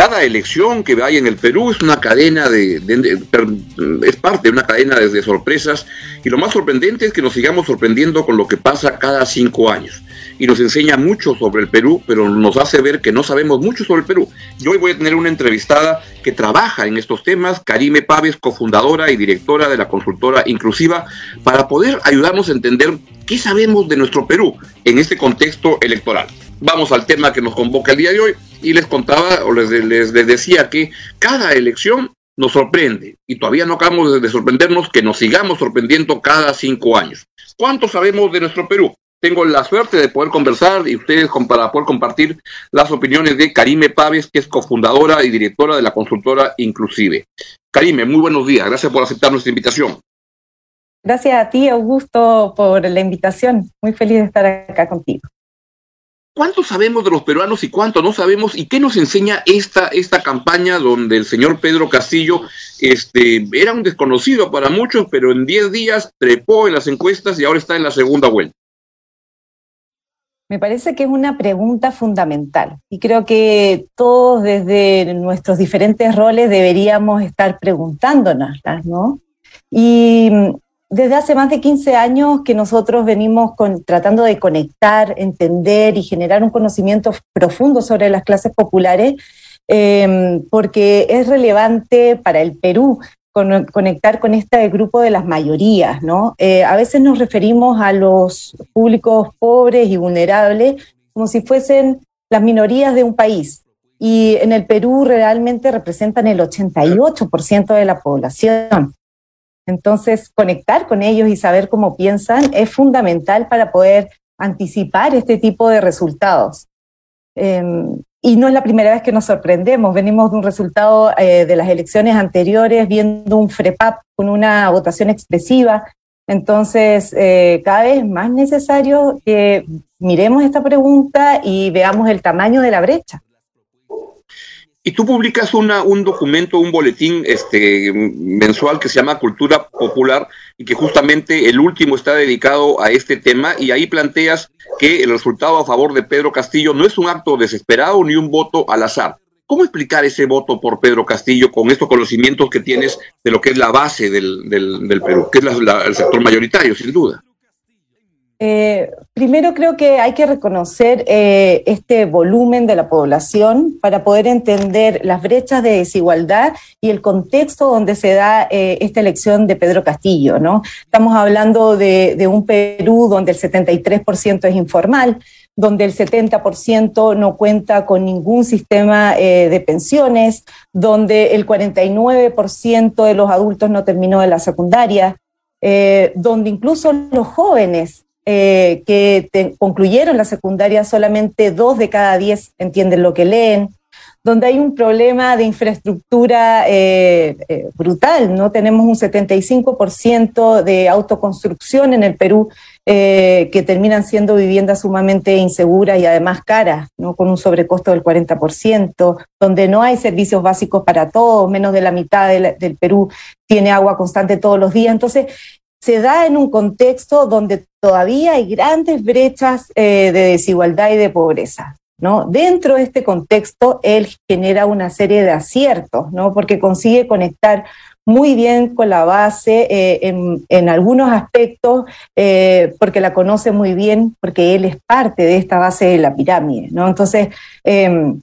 Cada elección que vaya en el Perú es una cadena de, es parte de una cadena de sorpresas y lo más sorprendente es que nos sigamos sorprendiendo con lo que pasa cada cinco años y nos enseña mucho sobre el Perú, pero nos hace ver que no sabemos mucho sobre el Perú. Yo hoy voy a tener una entrevistada que trabaja en estos temas, Karime Paves, cofundadora y directora de la consultora Inclusiva, para poder ayudarnos a entender qué sabemos de nuestro Perú en este contexto electoral. Vamos al tema que nos convoca el día de hoy y les contaba o les, les, decía que cada elección nos sorprende y todavía no acabamos de sorprendernos que nos sigamos sorprendiendo cada cinco años. ¿Cuánto sabemos de nuestro Perú? tengo la suerte de poder conversar y ustedes para poder compartir las opiniones de Karime Paves, que es cofundadora y directora de la consultora Inclusive. Karime, muy buenos días. Gracias por aceptar nuestra invitación. Gracias a ti, Augusto, por la invitación. Muy feliz de estar acá contigo. ¿Cuánto sabemos de los peruanos y cuánto no sabemos? ¿Y qué nos enseña esta, esta campaña donde el señor Pedro Castillo este, era un desconocido para muchos, pero en 10 días trepó en las encuestas y ahora está en la segunda vuelta? Me parece que es una pregunta fundamental y creo que todos desde nuestros diferentes roles deberíamos estar preguntándonoslas, ¿no? Y desde hace más de 15 años que nosotros venimos tratando de conectar, entender y generar un conocimiento profundo sobre las clases populares, em, porque es relevante para el Perú conectar con este grupo de las mayorías, ¿no? Eh, a veces nos referimos a los públicos pobres y vulnerables como si fuesen las minorías de un país. Y en el Perú realmente representan el 88% de la población. Entonces, conectar con ellos y saber cómo piensan es fundamental para poder anticipar este tipo de resultados. Em, y no es la primera vez que nos sorprendemos. Venimos de un resultado eh, de las elecciones anteriores, viendo un FREPAP con una votación expresiva. Entonces, eh, cada vez más necesario que miremos esta pregunta y veamos el tamaño de la brecha. Y tú publicas una, un documento, un boletín este, mensual que se llama Cultura Popular y que justamente el último está dedicado a este tema y ahí planteas que el resultado a favor de Pedro Castillo no es un acto desesperado ni un voto al azar. ¿Cómo explicar ese voto por Pedro Castillo con estos conocimientos que tienes de lo que es la base del, del, Perú, que es el sector mayoritario, sin duda? Eh, primero creo que hay que reconocer eh, este volumen de la población para poder entender las brechas de desigualdad y el contexto donde se da eh, esta elección de Pedro Castillo. ¿no? Estamos hablando de, un Perú donde el 73% es informal, donde el 70% no cuenta con ningún sistema de pensiones, donde el 49% de los adultos no terminó de la secundaria, donde incluso los jóvenes eh, que concluyeron la secundaria, solamente dos de cada diez entienden lo que leen, donde hay un problema de infraestructura eh, eh, brutal, ¿no? Tenemos un 75% de autoconstrucción en el Perú que terminan siendo viviendas sumamente inseguras y además caras, ¿no? Con un sobrecosto del 40%, donde no hay servicios básicos para todos, menos de la mitad del Perú tiene agua constante todos los días. Entonces, se da en un contexto donde todavía hay grandes brechas eh, de desigualdad y de pobreza. ¿no? Dentro de este contexto, él genera una serie de aciertos, ¿no? porque consigue conectar muy bien con la base eh, en, algunos aspectos, eh, porque la conoce muy bien, porque él es parte de esta base de la pirámide. ¿no? Entonces, em,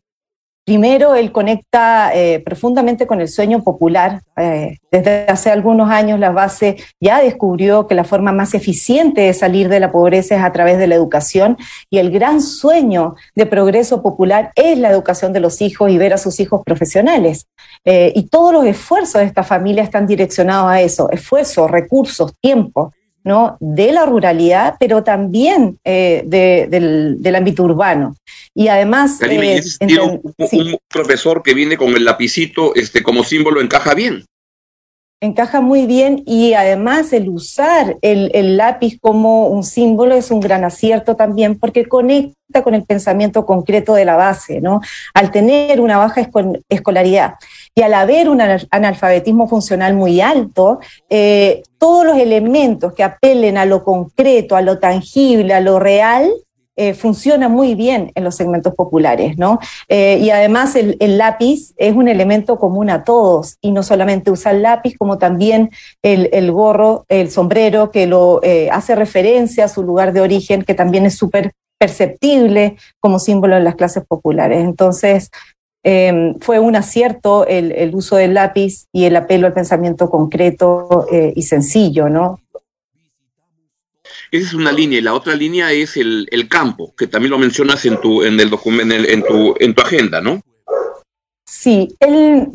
Primero, él conecta eh, profundamente con el sueño popular. Eh, desde hace algunos años la base ya descubrió que la forma más eficiente de salir de la pobreza es a través de la educación y el gran sueño de progreso popular es la educación de los hijos y ver a sus hijos profesionales. Eh, y todos los esfuerzos de esta familia están direccionados a eso, esfuerzos, recursos, tiempo. ¿No? de la ruralidad, pero también eh, del, ámbito urbano. Y además... Eh, un, profesor que viene con el lapicito este, como símbolo encaja bien. Encaja muy bien y además el usar el, el, lápiz como un símbolo es un gran acierto también porque conecta con el pensamiento concreto de la base, ¿no? Al tener una baja escolaridad Y al haber un analfabetismo funcional muy alto, eh, todos los elementos que apelen a lo concreto, a lo tangible, a lo real, eh, funciona muy bien en los segmentos populares, ¿no? Eh, y además el, lápiz es un elemento común a todos, y no solamente usa el lápiz, como también el, gorro, el sombrero, que lo eh, hace referencia a su lugar de origen, que también es súper perceptible como símbolo en las clases populares. Entonces, fue un acierto el, el, uso del lápiz y el apelo al pensamiento concreto y sencillo, ¿no? Esa es una línea y la otra línea es el, campo, que también lo mencionas en tu, en el documento, en, tu, en tu agenda, ¿no? Sí, él,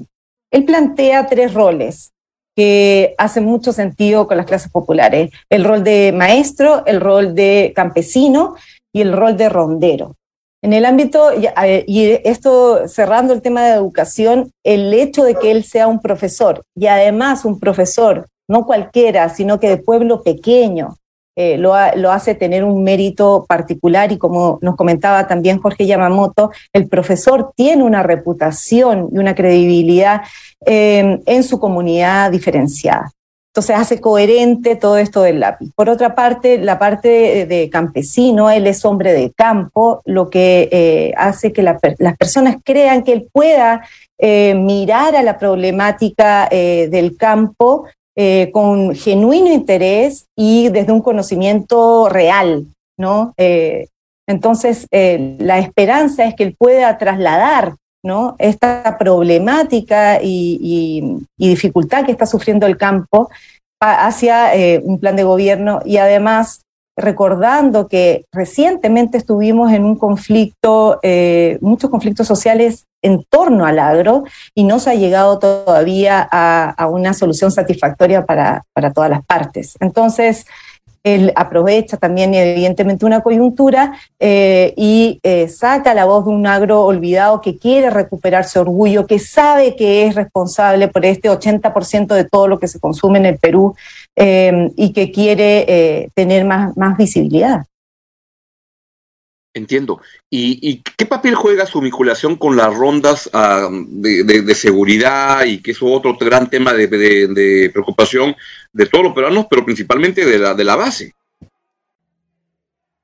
él plantea tres roles que hacen mucho sentido con las clases populares. El rol de maestro, el rol de campesino y el rol de rondero. En el ámbito, y esto cerrando el tema de educación, el hecho de que él sea un profesor y además un profesor, no cualquiera, sino que de pueblo pequeño, eh, lo, hace tener un mérito particular y como nos comentaba también Jorge Yamamoto, el profesor tiene una reputación y una credibilidad em, en su comunidad diferenciada. Entonces hace coherente todo esto del lápiz. Por otra parte, la parte de, campesino, él es hombre de campo, lo que eh, hace que las personas crean que él pueda eh, mirar a la problemática del campo eh, con genuino interés y desde un conocimiento real, ¿no? Eh, entonces, eh, la esperanza es que él pueda trasladar ¿no? esta problemática y, dificultad que está sufriendo el campo hacia un plan de gobierno y además recordando que recientemente estuvimos en un conflicto, eh, muchos conflictos sociales en torno al agro y no se ha llegado todavía a, una solución satisfactoria para, para todas las partes. Entonces, él aprovecha también evidentemente una coyuntura eh, y eh, saca la voz de un agro olvidado que quiere recuperar su orgullo, que sabe que es responsable por este 80% de todo lo que se consume en el Perú eh, y que quiere tener más, más visibilidad. Entiendo. ¿Y, qué papel juega su vinculación con las rondas ah, de, seguridad y que es otro gran tema de, preocupación de todos los peruanos, pero principalmente de la, de la base?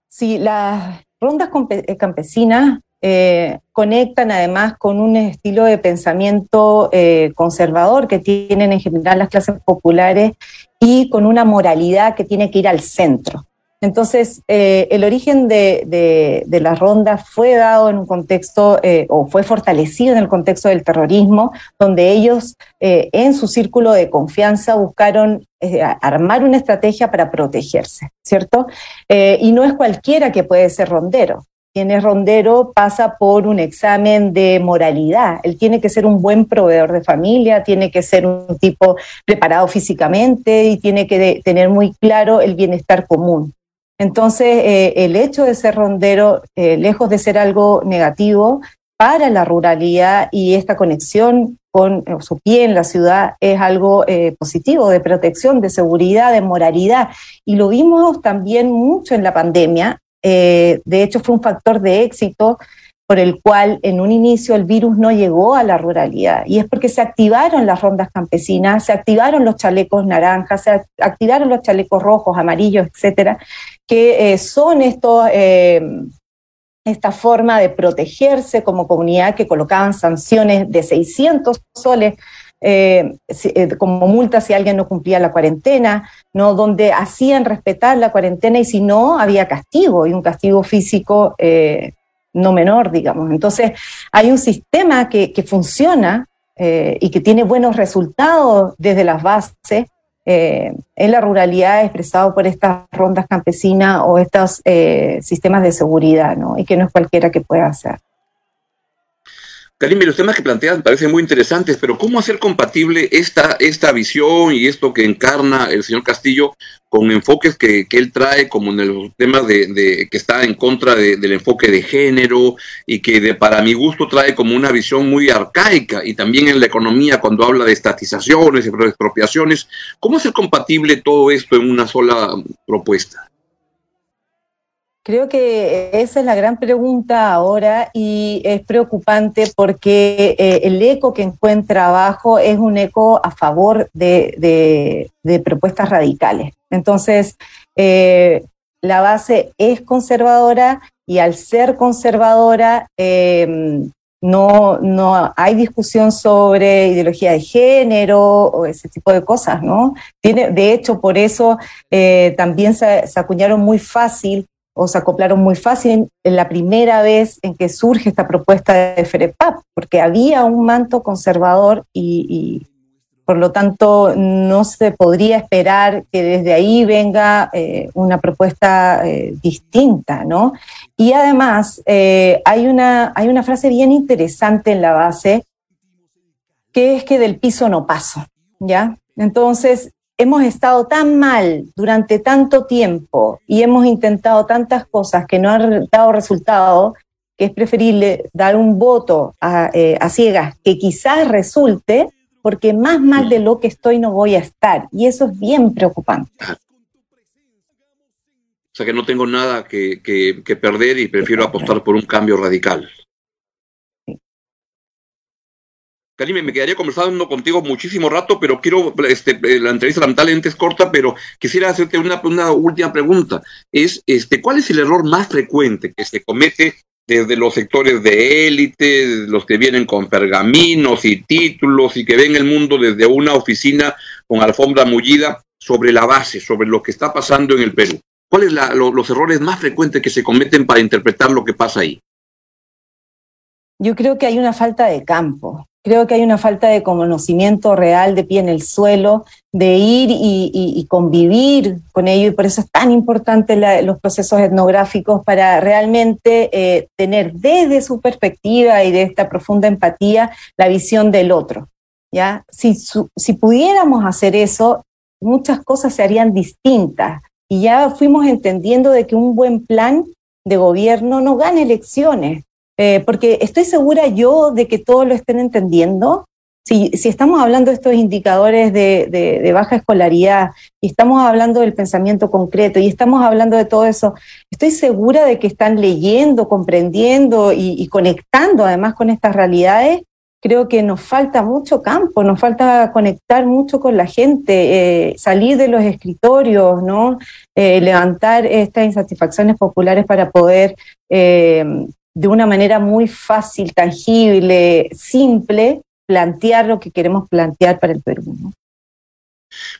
Sí, las rondas eh, campesinas eh, conectan además con un estilo de pensamiento eh, conservador que tienen en general las clases populares y con una moralidad que tiene que ir al centro. Entonces, eh, el origen de, la ronda fue dado en un contexto, eh, o fue fortalecido en el contexto del terrorismo, donde ellos eh, en su círculo de confianza buscaron armar una estrategia para protegerse, ¿cierto? y no es cualquiera que puede ser rondero. Quien es rondero pasa por un examen de moralidad. Él tiene que ser un buen proveedor de familia, tiene que ser un tipo preparado físicamente y tiene que tener muy claro el bienestar común. Entonces, eh, el hecho de ser rondero, eh, lejos de ser algo negativo para la ruralidad y esta conexión con eh, su pie en la ciudad es algo positivo, de protección, de seguridad, de moralidad. Y lo vimos también mucho en la pandemia. de hecho, fue un factor de éxito por el cual en un inicio el virus no llegó a la ruralidad. Y es porque se activaron las rondas campesinas, se activaron los chalecos naranjas, se activaron los chalecos rojos, amarillos, etcétera, que eh, son estos, eh, esta forma de protegerse como comunidad que colocaban sanciones de 600 soles eh, como multa si alguien no cumplía la cuarentena, ¿no? donde hacían respetar la cuarentena y si no, había castigo y un castigo físico no menor, digamos. Entonces, hay un sistema que, funciona y que tiene buenos resultados desde las bases eh, en la ruralidad expresado por estas rondas campesinas o estos eh, sistemas de seguridad, ¿no? Y que no es cualquiera que pueda hacer. Karim, los temas que planteas parecen muy interesantes, pero ¿cómo hacer compatible esta, esta visión y esto que encarna el señor Castillo con enfoques que, él trae, como en el tema de, que está en contra del enfoque de género y que de, para mi gusto trae como una visión muy arcaica y también en la economía cuando habla de estatizaciones y expropiaciones? ¿Cómo hacer compatible todo esto en una sola propuesta? Creo que esa es la gran pregunta ahora y es preocupante porque eh, el eco que encuentra abajo es un eco a favor de, propuestas radicales. Entonces, eh, la base es conservadora y al ser conservadora em, no, no hay discusión sobre ideología de género o ese tipo de cosas, ¿no? Tiene, de hecho, por eso eh, también se, se acuñaron muy fácil o se acoplaron muy fácil en la primera vez en que surge esta propuesta de FEREPAP, porque había un manto conservador y, por lo tanto no se podría esperar que desde ahí venga eh, una propuesta eh, distinta, ¿no? Y además eh, hay, una, hay una frase bien interesante en la base, que es que del piso no paso, ¿ya? Entonces, hemos estado tan mal durante tanto tiempo y hemos intentado tantas cosas que no han dado resultado, que es preferible dar un voto a, eh, ciegas que quizás resulte, porque más mal de lo que estoy no voy a estar. Y eso es bien preocupante. O sea que no tengo nada que perder y prefiero apostar por un cambio radical. Karime, me quedaría conversando contigo muchísimo rato, pero quiero, este, eh, la entrevista lamentablemente es corta, pero quisiera hacerte una, una última pregunta. Es, este, ¿cuál es el error más frecuente que se comete desde los sectores de élite, los que vienen con pergaminos y títulos y que ven el mundo desde una oficina con alfombra mullida sobre la base, sobre lo que está pasando en el Perú? ¿Cuáles son los errores más frecuentes que se cometen para interpretar lo que pasa ahí? Yo creo que hay una falta de campo. Creo que hay una falta de conocimiento real de pie en el suelo, de ir y, convivir con ello, y por eso es tan importante los procesos etnográficos para realmente eh, tener desde su perspectiva y de esta profunda empatía la visión del otro. ¿ya? Si, si pudiéramos hacer eso, muchas cosas se harían distintas y ya fuimos entendiendo de que un buen plan de gobierno no gana elecciones, eh, porque estoy segura yo de que todos lo estén entendiendo. Si, si estamos hablando de estos indicadores de, de, baja escolaridad y estamos hablando del pensamiento concreto y estamos hablando de todo eso, estoy segura de que están leyendo, comprendiendo y, conectando además con estas realidades creo que nos falta mucho campo, nos falta conectar mucho con la gente, eh, salir de los escritorios, ¿no? Eh, levantar estas insatisfacciones populares para poder de una manera muy fácil, tangible, simple, plantear lo que queremos plantear para el Perú.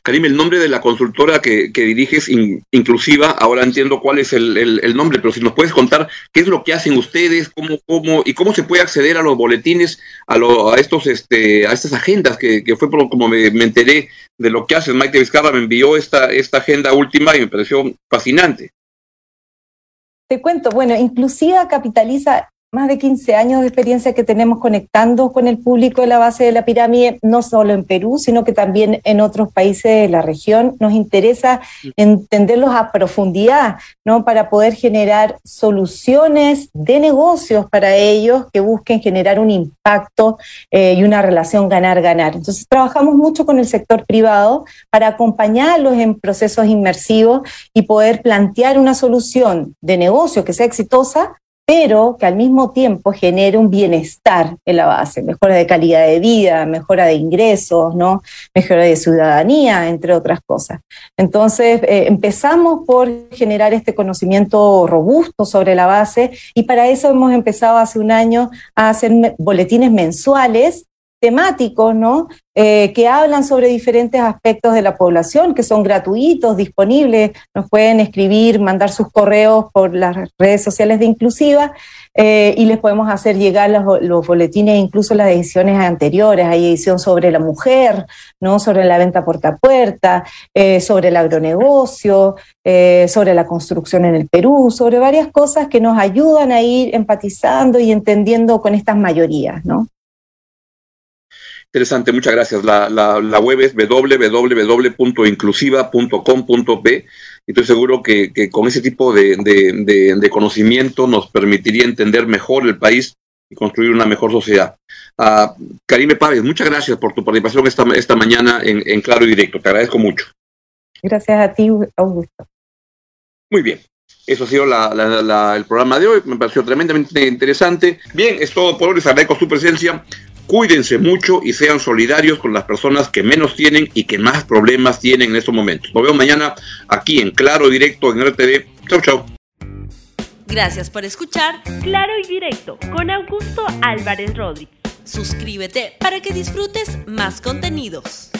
Karim, el nombre de la consultora que, diriges, inclusiva, ahora entiendo cuál es el, nombre, pero si nos puedes contar qué es lo que hacen ustedes, cómo, cómo y cómo se puede acceder a los boletines, a, a estos, este, a estas agendas, que, fue como me, enteré de lo que haces. Mike Vizcarra me envió esta, esta agenda última y me pareció fascinante. Te cuento, bueno, Inclusiva capitaliza más de 15 años de experiencia que tenemos conectando con el público de la base de la pirámide, no solo en Perú, sino que también en otros países de la región. Nos interesa entenderlos a profundidad, ¿no? Para poder generar soluciones de negocios para ellos que busquen generar un impacto eh, y una relación ganar-ganar. Entonces, trabajamos mucho con el sector privado para acompañarlos en procesos inmersivos y poder plantear una solución de negocio que sea exitosa pero que al mismo tiempo genere un bienestar en la base, mejora de calidad de vida, mejora de ingresos, ¿no? mejora de ciudadanía, entre otras cosas. Entonces, eh, empezamos por generar este conocimiento robusto sobre la base y para eso hemos empezado hace un año a hacer boletines mensuales temáticos, ¿no? Eh, que hablan sobre diferentes aspectos de la población, que son gratuitos, disponibles, nos pueden escribir, mandar sus correos por las redes sociales de Inclusiva eh, y les podemos hacer llegar los, boletines, incluso las ediciones anteriores. Hay edición sobre la mujer, ¿no? sobre la venta puerta a puerta, eh, sobre el agronegocio, sobre la construcción en el Perú, sobre varias cosas que nos ayudan a ir empatizando y entendiendo con estas mayorías, ¿no? Interesante, muchas gracias. La, la, la web es www.inclusiva.com.p y estoy seguro que, que, con ese tipo de, de, conocimiento nos permitiría entender mejor el país y construir una mejor sociedad. Uh, Karime Páez, muchas gracias por tu participación esta, esta mañana en, en Claro y Directo. Te agradezco mucho. Gracias a ti, Augusto. Muy bien. Eso ha sido el programa de hoy, me pareció tremendamente interesante. Bien, es todo por hoy, les agradezco su presencia. Cuídense mucho y sean solidarios con las personas que menos tienen y que más problemas tienen en estos momentos. Nos vemos mañana aquí en Claro Directo en RTV. Chau, chau. Gracias por escuchar Claro y Directo con Augusto Álvarez Rodríguez. Suscríbete para que disfrutes más contenidos.